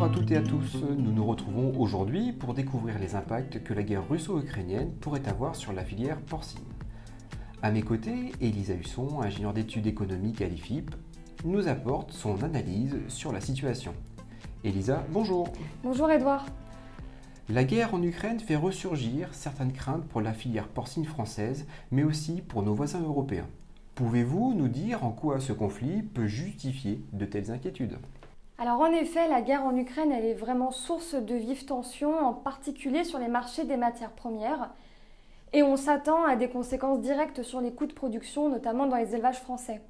Bonjour à toutes et à tous, nous nous retrouvons aujourd'hui pour découvrir les impacts que la guerre russo-ukrainienne pourrait avoir sur la filière porcine. À mes côtés, Elisa Husson, ingénieure d'études économiques à l'IFIP, nous apporte son analyse sur la situation. Elisa, bonjour. Bonjour Edouard. La guerre en Ukraine fait ressurgir certaines craintes pour la filière porcine française, mais aussi pour nos voisins européens. Pouvez-vous nous dire en quoi ce conflit peut justifier de telles inquiétudes? Alors en effet, la guerre en Ukraine, elle est vraiment source de vives tensions, en particulier sur les marchés des matières premières. Et on s'attend à des conséquences directes sur les coûts de production, notamment dans les élevages français.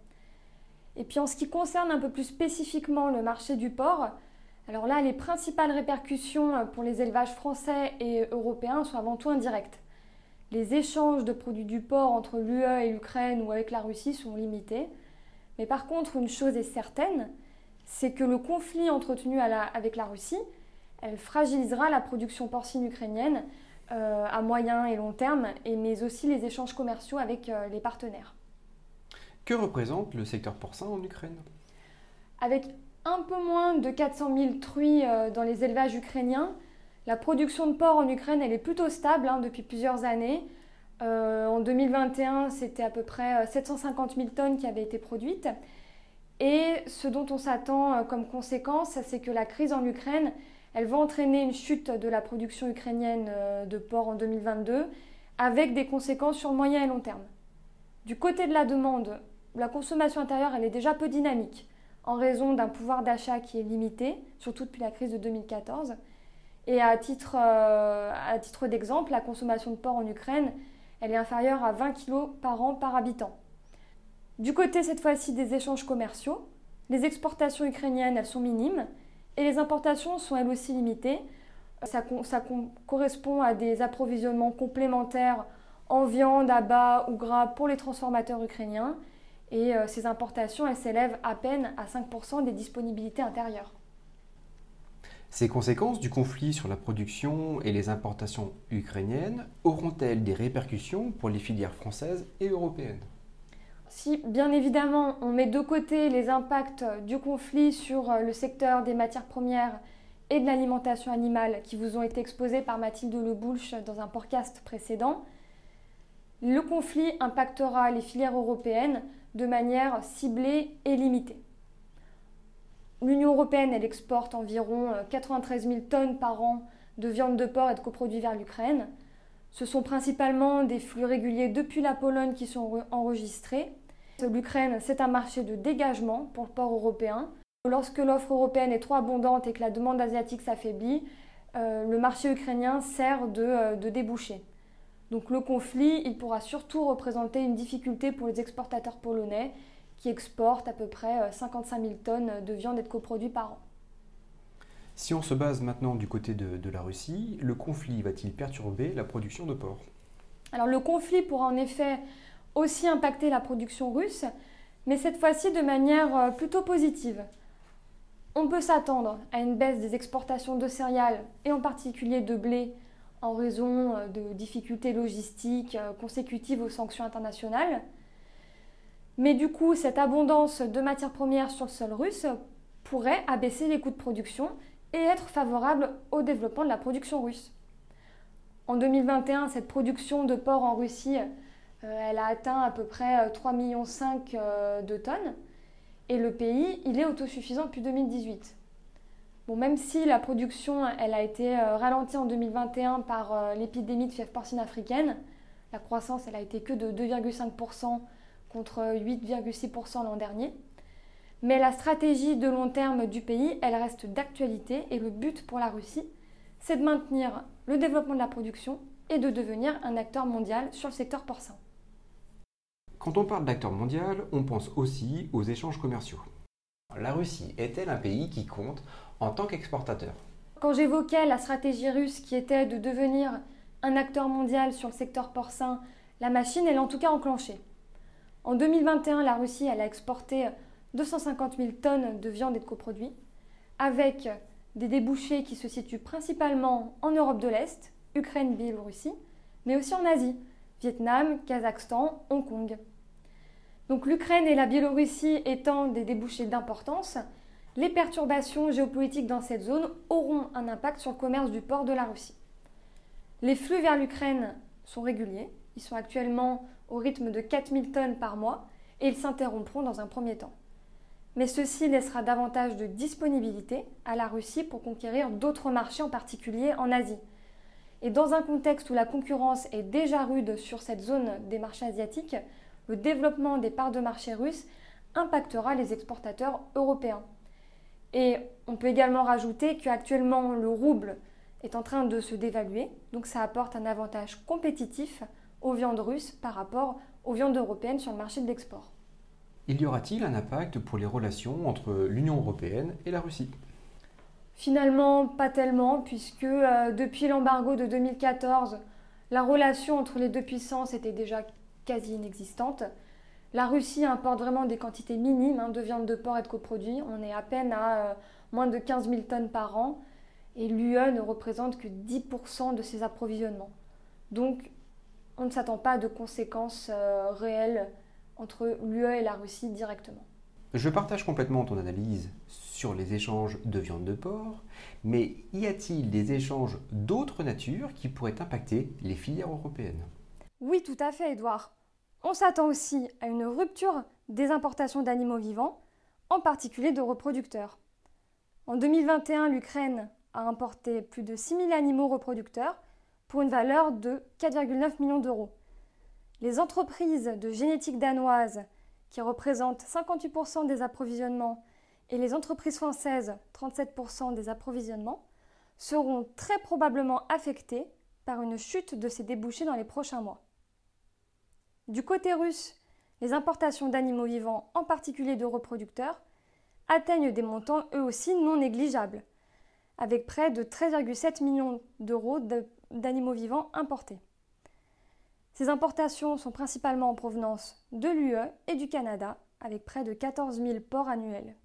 Et puis en ce qui concerne un peu plus spécifiquement le marché du porc, alors là, les principales répercussions pour les élevages français et européens sont avant tout indirectes. Les échanges de produits du porc entre l'UE et l'Ukraine ou avec la Russie sont limités. Mais par contre, une chose est certaine, c'est que le conflit entretenu avec la Russie, elle fragilisera la production porcine ukrainienne euh, à moyen et long terme, et, mais aussi les échanges commerciaux avec euh, les partenaires. Que représente le secteur porcin en Ukraine? Avec un peu moins de 400 000 truies euh, dans les élevages ukrainiens, la production de porc en Ukraine elle est plutôt stable hein, depuis plusieurs années. en 2021, c'était à peu près 750 000 tonnes qui avaient été produites. Et ce dont on s'attend euh, comme conséquence, c'est que la crise en Ukraine, elle va entraîner une chute de la production ukrainienne euh, de porc en 2022, avec des conséquences sur le moyen et long terme. Du côté de la demande, la consommation intérieure, elle est déjà peu dynamique, en raison d'un pouvoir d'achat qui est limité, surtout depuis la crise de 2014. Et à titre, euh, à titre d'exemple, la consommation de porc en Ukraine, elle est inférieure à 20 kg par an par habitant. Du côté cette fois-ci des échanges commerciaux, les exportations ukrainiennes, elles sont minimes et les importations sont elles aussi limitées. Ça, correspond à des approvisionnements complémentaires en viande, à bas ou gras pour les transformateurs ukrainiens. Et euh, ces importations, elles s'élèvent à peine à 5% des disponibilités intérieures. Ces conséquences du conflit sur la production et les importations ukrainiennes auront-elles des répercussions pour les filières françaises et européennes? Si bien évidemment on met de côté les impacts du conflit sur euh, le secteur des matières premières et de l'alimentation animale qui vous ont été exposés par Mathilde Leboulch dans un podcast précédent, le conflit impactera les filières européennes de manière ciblée et limitée. L'Union européenne, exporte environ 93 euh, 000 tonnes par an de viande de porc et de coproduits vers l'Ukraine. Ce sont principalement des flux réguliers depuis la Pologne qui sont enregistrés. L'Ukraine, c'est un marché de dégagement pour le porc européen. Lorsque l'offre européenne est trop abondante et que la demande asiatique s'affaiblit, euh, le marché ukrainien sert de, euh, de débouché. Donc le conflit, il pourra surtout représenter une difficulté pour les exportateurs polonais qui exportent à peu près 55 euh, 000 tonnes de viande et de coproduits par an. Si on se base maintenant du côté de, la Russie, le conflit va-t-il perturber la production de porc? Alors le conflit pourra en effet aussi impacter la production russe, mais cette fois-ci de manière euh, plutôt positive. On peut s'attendre à une baisse des exportations de céréales et en particulier de blé en raison euh, de difficultés logistiques euh, consécutives aux sanctions internationales. Mais du coup, cette abondance de matières premières sur le sol russe pourrait abaisser les coûts de production et être favorable au développement de la production russe. En 2021, cette production de porc en Russie, elle a atteint à peu près 3,5 euh, millions euh, de tonnes. Et le pays, il est autosuffisant depuis 2018. Bon, même si la production a été ralentie en 2021 par l'épidémie de fièvre porcine africaine, la croissance elle a été que de 2,5% contre 8,6% l'an dernier. Mais la stratégie de long terme du pays, reste d'actualité et le but pour la Russie, c'est de maintenir le développement de la production et de devenir un acteur mondial sur le secteur porcin. Quand on parle d'acteur mondial, on pense aussi aux échanges commerciaux. La Russie est-elle un pays qui compte en tant qu'exportateur? Quand j'évoquais la stratégie russe qui était de devenir un acteur mondial sur le secteur porcin, la machine est en tout cas enclenchée. En 2021, la Russie elle a exporté 250 000 tonnes de viande et de coproduits, avec des débouchés qui se situent principalement en Europe de l'Est, Ukraine, Biélorussie, mais aussi en Asie, Vietnam, Kazakhstan, Hong Kong. Donc l'Ukraine et la Biélorussie étant des débouchés d'importance, Les perturbations géopolitiques dans cette zone auront un impact sur le commerce du port de la Russie. Les flux vers l'Ukraine sont réguliers, ils sont actuellement au rythme de 4000 tonnes par mois et ils s'interrompront dans un premier temps. Mais ceci laissera davantage de disponibilité à la Russie pour conquérir d'autres marchés, en particulier en Asie. Et dans un contexte où la concurrence est déjà rude sur cette zone des marchés asiatiques, le développement des parts de marché russes impactera les exportateurs européens. Et on peut également rajouter qu'actuellement le rouble est en train de se dévaluer, donc ça apporte un avantage compétitif aux viandes russes par rapport aux viandes européennes sur le marché de l'export. Il y aura-t-il un impact pour les relations entre l'Union européenne et la Russie? Finalement, pas tellement, puisque euh, depuis l'embargo de 2014, la relation entre les deux puissances était déjà quasi inexistante. La Russie importe vraiment des quantités minimes hein, de viande de porc et de coproduits. On est à peine à euh, moins de 15 000 tonnes par an. Et l'UE ne représente que 10% de ses approvisionnements. Donc, on ne s'attend pas à de conséquences euh, réelles entre l'UE et la Russie directement. Je partage complètement ton analyse sur les échanges de viande de porc, mais y a-t-il des échanges d'autres natures qui pourraient impacter les filières européennes? Oui, tout à fait, Edouard. On s'attend aussi à une rupture des importations d'animaux vivants, en particulier de reproducteurs. En 2021, l'Ukraine a importé plus de 6000 animaux reproducteurs pour une valeur de 4,9 millions d'euros. Les entreprises de génétique danoise, qui représentent 58% des approvisionnements, et les entreprises françaises, 37% des approvisionnements, seront très probablement affectées par une chute de ces débouchés dans les prochains mois. Du côté russe, les importations d'animaux vivants, en particulier de reproducteurs, atteignent des montants eux aussi non négligeables, avec près de 13,7 millions d'euros d'animaux vivants importés. Ces importations sont principalement en provenance de l'UE et du Canada, avec près de 14 000 ports annuels.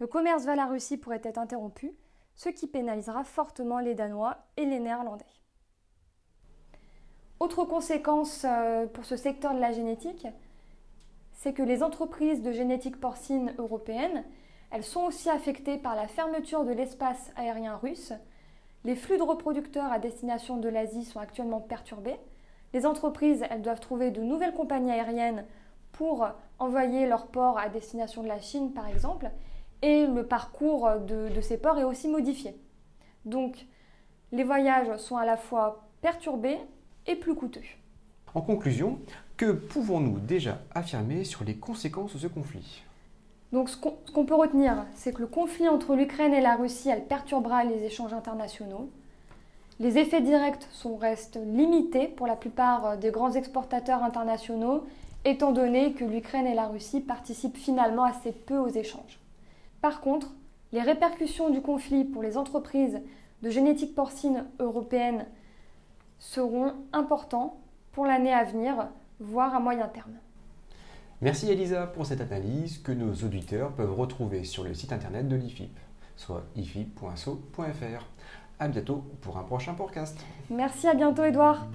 Le commerce vers la Russie pourrait être interrompu, ce qui pénalisera fortement les Danois et les Néerlandais. Autre conséquence euh, pour ce secteur de la génétique, c'est que les entreprises de génétique porcine européennes, elles sont aussi affectées par la fermeture de l'espace aérien russe. Les flux de reproducteurs à destination de l'Asie sont actuellement perturbés. Les entreprises, elles doivent trouver de nouvelles compagnies aériennes pour envoyer leurs ports à destination de la Chine, par exemple, et le parcours de, de ces ports est aussi modifié. Donc, les voyages sont à la fois perturbés et plus coûteux. En conclusion, que pouvons-nous déjà affirmer sur les conséquences de ce conflit? Donc ce qu'on peut retenir, c'est que le conflit entre l'Ukraine et la Russie, elle perturbera les échanges internationaux. Les effets directs sont, restent limités pour la plupart des grands exportateurs internationaux, étant donné que l'Ukraine et la Russie participent finalement assez peu aux échanges. Par contre, les répercussions du conflit pour les entreprises de génétique porcine européenne seront importants pour l'année à venir, voire à moyen terme. Merci Elisa pour cette analyse que nos auditeurs peuvent retrouver sur le site internet de l'IFIP, soit ifip.so.fr. A bientôt pour un prochain podcast. Merci, à bientôt Edouard.